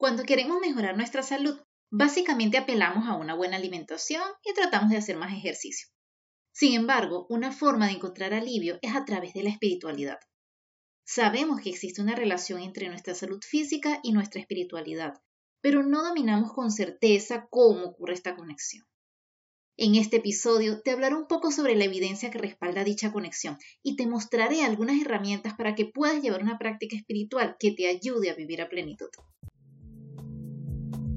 Cuando queremos mejorar nuestra salud, básicamente apelamos a una buena alimentación y tratamos de hacer más ejercicio. Sin embargo, una forma de encontrar alivio es a través de la espiritualidad. Sabemos que existe una relación entre nuestra salud física y nuestra espiritualidad, pero no dominamos con certeza cómo ocurre esta conexión. En este episodio te hablaré un poco sobre la evidencia que respalda dicha conexión y te mostraré algunas herramientas para que puedas llevar una práctica espiritual que te ayude a vivir a plenitud.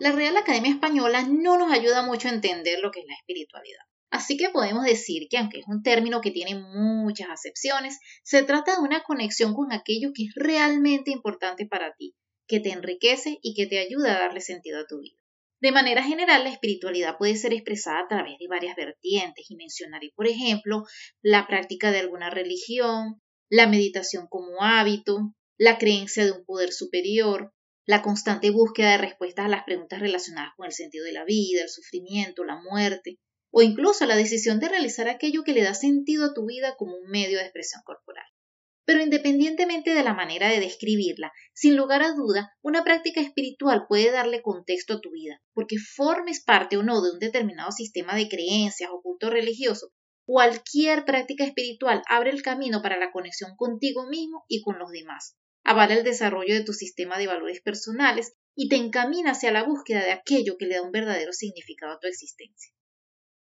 La Real Academia Española no nos ayuda mucho a entender lo que es la espiritualidad. Así que podemos decir que aunque es un término que tiene muchas acepciones, se trata de una conexión con aquello que es realmente importante para ti, que te enriquece y que te ayuda a darle sentido a tu vida. De manera general, la espiritualidad puede ser expresada a través de varias vertientes y mencionaré, por ejemplo, la práctica de alguna religión, la meditación como hábito, la creencia de un poder superior, la constante búsqueda de respuestas a las preguntas relacionadas con el sentido de la vida, el sufrimiento, la muerte, o incluso la decisión de realizar aquello que le da sentido a tu vida como un medio de expresión corporal. Pero independientemente de la manera de describirla, sin lugar a duda, una práctica espiritual puede darle contexto a tu vida, porque formes parte o no de un determinado sistema de creencias o culto religioso, cualquier práctica espiritual abre el camino para la conexión contigo mismo y con los demás, avala el desarrollo de tu sistema de valores personales y te encamina hacia la búsqueda de aquello que le da un verdadero significado a tu existencia.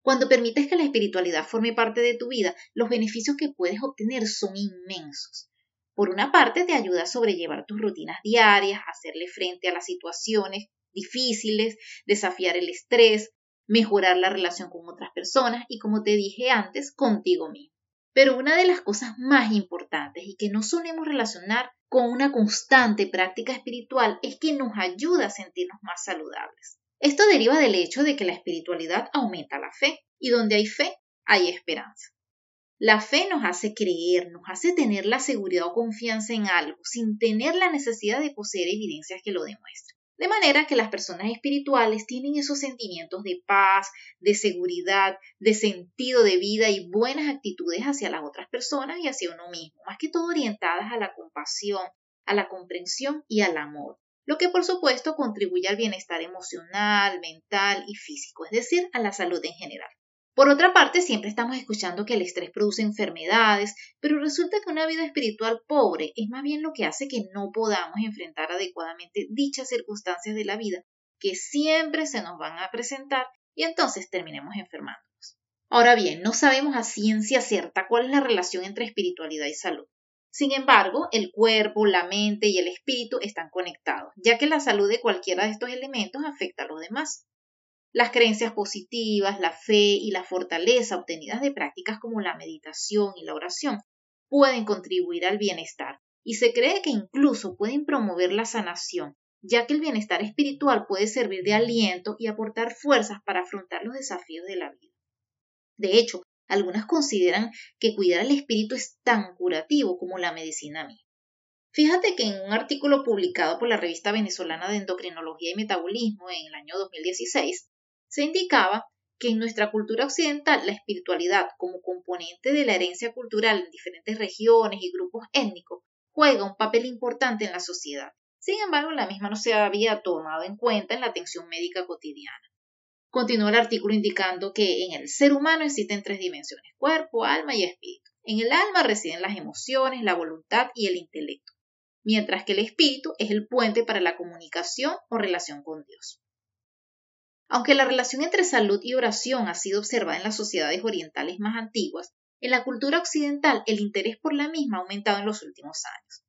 Cuando permites que la espiritualidad forme parte de tu vida, los beneficios que puedes obtener son inmensos. Por una parte, te ayuda a sobrellevar tus rutinas diarias, hacerle frente a las situaciones difíciles, desafiar el estrés, mejorar la relación con otras personas y, como te dije antes, contigo mismo. Pero una de las cosas más importantes y que no solemos relacionar con una constante práctica espiritual es que nos ayuda a sentirnos más saludables. Esto deriva del hecho de que la espiritualidad aumenta la fe y donde hay fe hay esperanza. La fe nos hace creer, nos hace tener la seguridad o confianza en algo sin tener la necesidad de poseer evidencias que lo demuestren. De manera que las personas espirituales tienen esos sentimientos de paz, de seguridad, de sentido de vida y buenas actitudes hacia las otras personas y hacia uno mismo, más que todo orientadas a la compasión, a la comprensión y al amor lo que por supuesto contribuye al bienestar emocional, mental y físico, es decir, a la salud en general. Por otra parte, siempre estamos escuchando que el estrés produce enfermedades, pero resulta que una vida espiritual pobre es más bien lo que hace que no podamos enfrentar adecuadamente dichas circunstancias de la vida que siempre se nos van a presentar y entonces terminemos enfermándonos. Ahora bien, no sabemos a ciencia cierta cuál es la relación entre espiritualidad y salud. Sin embargo, el cuerpo, la mente y el espíritu están conectados, ya que la salud de cualquiera de estos elementos afecta a los demás. Las creencias positivas, la fe y la fortaleza obtenidas de prácticas como la meditación y la oración pueden contribuir al bienestar y se cree que incluso pueden promover la sanación, ya que el bienestar espiritual puede servir de aliento y aportar fuerzas para afrontar los desafíos de la vida. De hecho, algunas consideran que cuidar al espíritu es tan curativo como la medicina misma. Fíjate que en un artículo publicado por la revista venezolana de endocrinología y metabolismo en el año 2016, se indicaba que en nuestra cultura occidental la espiritualidad como componente de la herencia cultural en diferentes regiones y grupos étnicos juega un papel importante en la sociedad. Sin embargo, la misma no se había tomado en cuenta en la atención médica cotidiana. Continúa el artículo indicando que en el ser humano existen tres dimensiones, cuerpo, alma y espíritu. En el alma residen las emociones, la voluntad y el intelecto, mientras que el espíritu es el puente para la comunicación o relación con Dios. Aunque la relación entre salud y oración ha sido observada en las sociedades orientales más antiguas, en la cultura occidental el interés por la misma ha aumentado en los últimos años.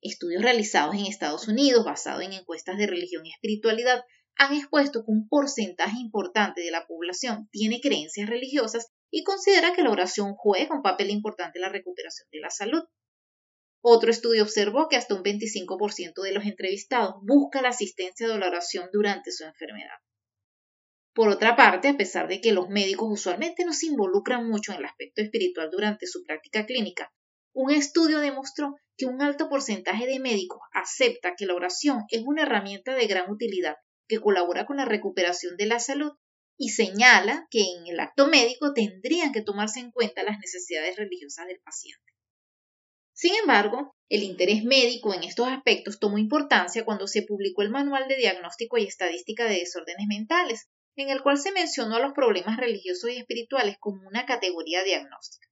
Estudios realizados en Estados Unidos basados en encuestas de religión y espiritualidad han expuesto que un porcentaje importante de la población tiene creencias religiosas y considera que la oración juega un papel importante en la recuperación de la salud. Otro estudio observó que hasta un 25% de los entrevistados busca la asistencia de la oración durante su enfermedad. Por otra parte, a pesar de que los médicos usualmente no se involucran mucho en el aspecto espiritual durante su práctica clínica, un estudio demostró que un alto porcentaje de médicos acepta que la oración es una herramienta de gran utilidad que colabora con la recuperación de la salud y señala que en el acto médico tendrían que tomarse en cuenta las necesidades religiosas del paciente. Sin embargo, el interés médico en estos aspectos tomó importancia cuando se publicó el Manual de Diagnóstico y Estadística de Desórdenes Mentales, en el cual se mencionó a los problemas religiosos y espirituales como una categoría diagnóstica.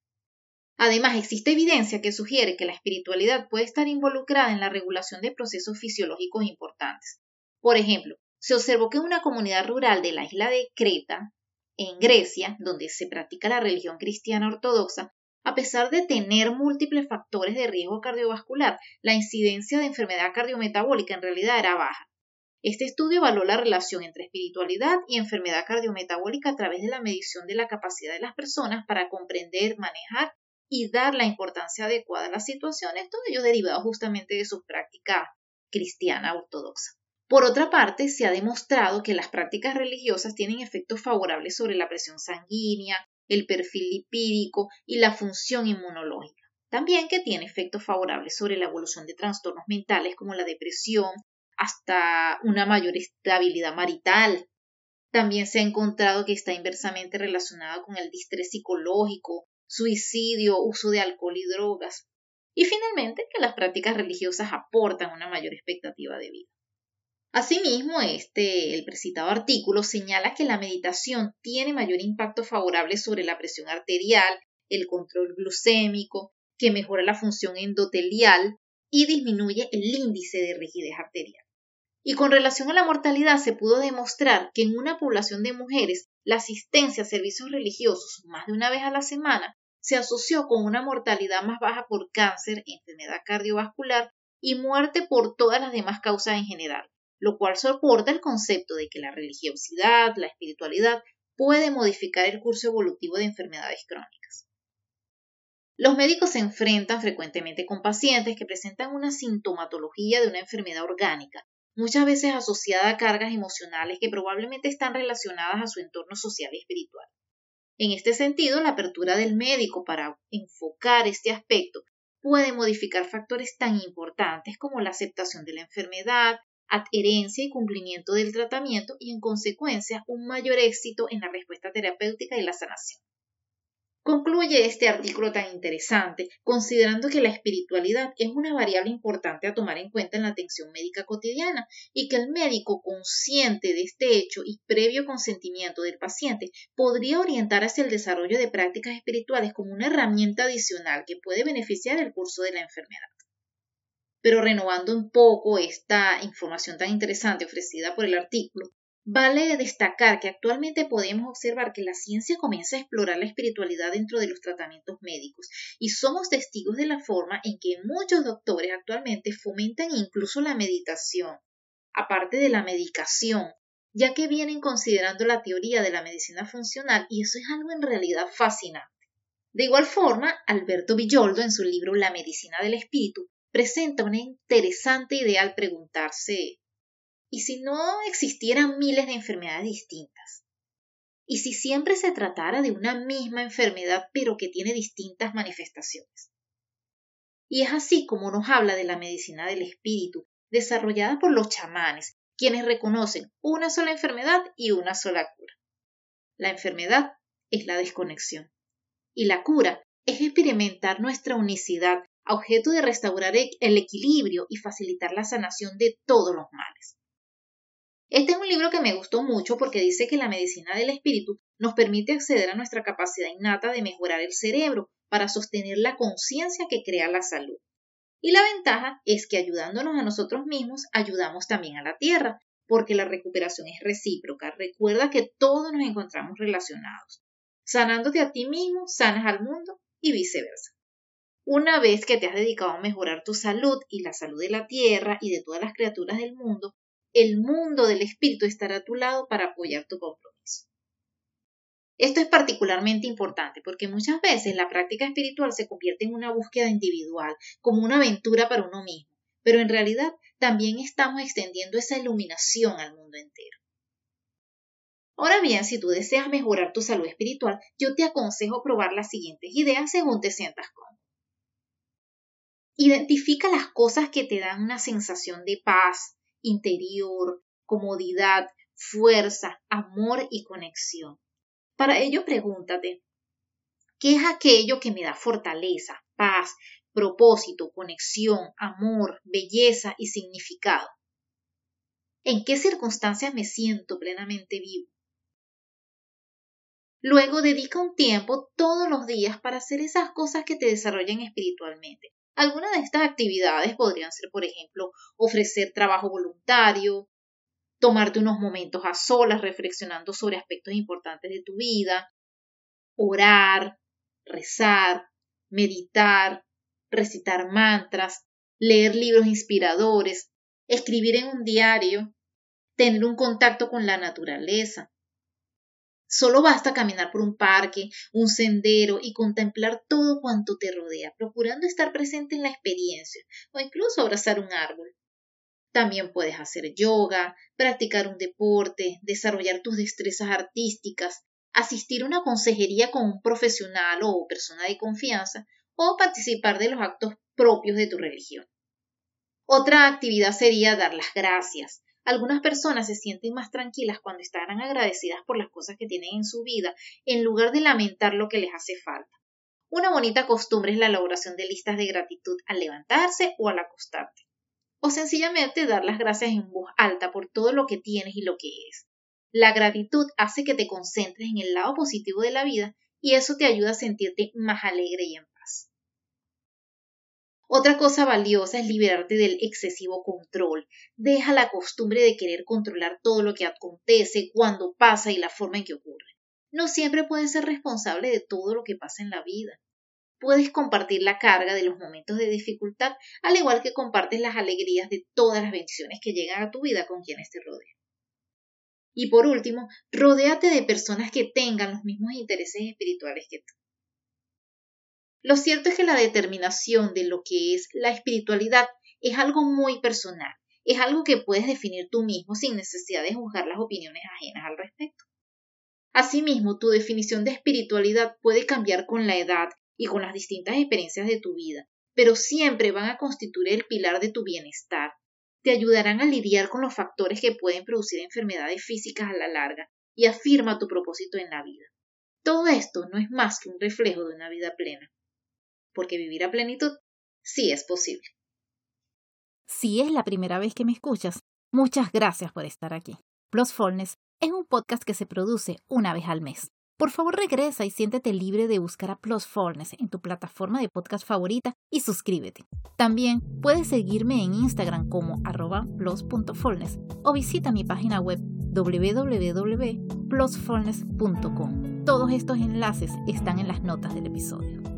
Además, existe evidencia que sugiere que la espiritualidad puede estar involucrada en la regulación de procesos fisiológicos importantes. Por ejemplo, se observó que en una comunidad rural de la isla de Creta, en Grecia, donde se practica la religión cristiana ortodoxa, a pesar de tener múltiples factores de riesgo cardiovascular, la incidencia de enfermedad cardiometabólica en realidad era baja. Este estudio evaluó la relación entre espiritualidad y enfermedad cardiometabólica a través de la medición de la capacidad de las personas para comprender, manejar y dar la importancia adecuada a las situaciones, todo ello derivado justamente de su práctica cristiana ortodoxa. Por otra parte, se ha demostrado que las prácticas religiosas tienen efectos favorables sobre la presión sanguínea, el perfil lipídico y la función inmunológica. También que tiene efectos favorables sobre la evolución de trastornos mentales como la depresión, hasta una mayor estabilidad marital. También se ha encontrado que está inversamente relacionado con el distrés psicológico, suicidio, uso de alcohol y drogas. Y finalmente que las prácticas religiosas aportan una mayor expectativa de vida. Asimismo, este, el precitado artículo señala que la meditación tiene mayor impacto favorable sobre la presión arterial, el control glucémico, que mejora la función endotelial y disminuye el índice de rigidez arterial. Y con relación a la mortalidad se pudo demostrar que en una población de mujeres la asistencia a servicios religiosos más de una vez a la semana se asoció con una mortalidad más baja por cáncer, enfermedad cardiovascular y muerte por todas las demás causas en general, lo cual soporta el concepto de que la religiosidad, la espiritualidad, puede modificar el curso evolutivo de enfermedades crónicas. Los médicos se enfrentan frecuentemente con pacientes que presentan una sintomatología de una enfermedad orgánica, muchas veces asociada a cargas emocionales que probablemente están relacionadas a su entorno social y espiritual. En este sentido, la apertura del médico para enfocar este aspecto puede modificar factores tan importantes como la aceptación de la enfermedad, adherencia y cumplimiento del tratamiento y, en consecuencia, un mayor éxito en la respuesta terapéutica y la sanación. Concluye este artículo tan interesante considerando que la espiritualidad es una variable importante a tomar en cuenta en la atención médica cotidiana y que el médico consciente de este hecho y previo consentimiento del paciente podría orientar hacia el desarrollo de prácticas espirituales como una herramienta adicional que puede beneficiar el curso de la enfermedad. Pero renovando un poco esta información tan interesante ofrecida por el artículo, Vale destacar que actualmente podemos observar que la ciencia comienza a explorar la espiritualidad dentro de los tratamientos médicos y somos testigos de la forma en que muchos doctores actualmente fomentan incluso la meditación, aparte de la medicación, ya que vienen considerando la teoría de la medicina funcional y eso es algo en realidad fascinante. De igual forma, Alberto Villoldo en su libro La medicina del espíritu presenta una interesante idea al preguntarse ¿Y si no existieran miles de enfermedades distintas? ¿Y si siempre se tratara de una misma enfermedad pero que tiene distintas manifestaciones? Y es así como nos habla de la medicina del espíritu, desarrollada por los chamanes, quienes reconocen una sola enfermedad y una sola cura. La enfermedad es la desconexión y la cura es experimentar nuestra unicidad objeto de restaurar el equilibrio y facilitar la sanación de todos los males. Este es un libro que me gustó mucho porque dice que la medicina del espíritu nos permite acceder a nuestra capacidad innata de mejorar el cerebro para sostener la conciencia que crea la salud. Y la ventaja es que ayudándonos a nosotros mismos, ayudamos también a la Tierra, porque la recuperación es recíproca. Recuerda que todos nos encontramos relacionados. Sanándote a ti mismo, sanas al mundo y viceversa. Una vez que te has dedicado a mejorar tu salud y la salud de la Tierra y de todas las criaturas del mundo, el mundo del espíritu estará a tu lado para apoyar tu compromiso. Esto es particularmente importante porque muchas veces la práctica espiritual se convierte en una búsqueda individual, como una aventura para uno mismo, pero en realidad también estamos extendiendo esa iluminación al mundo entero. Ahora bien, si tú deseas mejorar tu salud espiritual, yo te aconsejo probar las siguientes ideas según te sientas cómodo. Identifica las cosas que te dan una sensación de paz interior, comodidad, fuerza, amor y conexión. Para ello pregúntate, ¿qué es aquello que me da fortaleza, paz, propósito, conexión, amor, belleza y significado? ¿En qué circunstancias me siento plenamente vivo? Luego dedica un tiempo todos los días para hacer esas cosas que te desarrollen espiritualmente. Algunas de estas actividades podrían ser, por ejemplo, ofrecer trabajo voluntario, tomarte unos momentos a solas reflexionando sobre aspectos importantes de tu vida, orar, rezar, meditar, recitar mantras, leer libros inspiradores, escribir en un diario, tener un contacto con la naturaleza, Solo basta caminar por un parque, un sendero y contemplar todo cuanto te rodea, procurando estar presente en la experiencia o incluso abrazar un árbol. También puedes hacer yoga, practicar un deporte, desarrollar tus destrezas artísticas, asistir a una consejería con un profesional o persona de confianza o participar de los actos propios de tu religión. Otra actividad sería dar las gracias, algunas personas se sienten más tranquilas cuando estarán agradecidas por las cosas que tienen en su vida, en lugar de lamentar lo que les hace falta. Una bonita costumbre es la elaboración de listas de gratitud al levantarse o al acostarte. O sencillamente dar las gracias en voz alta por todo lo que tienes y lo que eres. La gratitud hace que te concentres en el lado positivo de la vida y eso te ayuda a sentirte más alegre y en otra cosa valiosa es liberarte del excesivo control. Deja la costumbre de querer controlar todo lo que acontece, cuando pasa y la forma en que ocurre. No siempre puedes ser responsable de todo lo que pasa en la vida. Puedes compartir la carga de los momentos de dificultad, al igual que compartes las alegrías de todas las bendiciones que llegan a tu vida con quienes te rodean. Y por último, rodéate de personas que tengan los mismos intereses espirituales que tú. Lo cierto es que la determinación de lo que es la espiritualidad es algo muy personal, es algo que puedes definir tú mismo sin necesidad de juzgar las opiniones ajenas al respecto. Asimismo, tu definición de espiritualidad puede cambiar con la edad y con las distintas experiencias de tu vida, pero siempre van a constituir el pilar de tu bienestar. Te ayudarán a lidiar con los factores que pueden producir enfermedades físicas a la larga y afirma tu propósito en la vida. Todo esto no es más que un reflejo de una vida plena porque vivir a plenitud sí es posible. Si es la primera vez que me escuchas, muchas gracias por estar aquí. Plusfulness es un podcast que se produce una vez al mes. Por favor regresa y siéntete libre de buscar a Plusfulness en tu plataforma de podcast favorita y suscríbete. También puedes seguirme en Instagram como arroba plus.fulness o visita mi página web www.plusfulness.com. Todos estos enlaces están en las notas del episodio.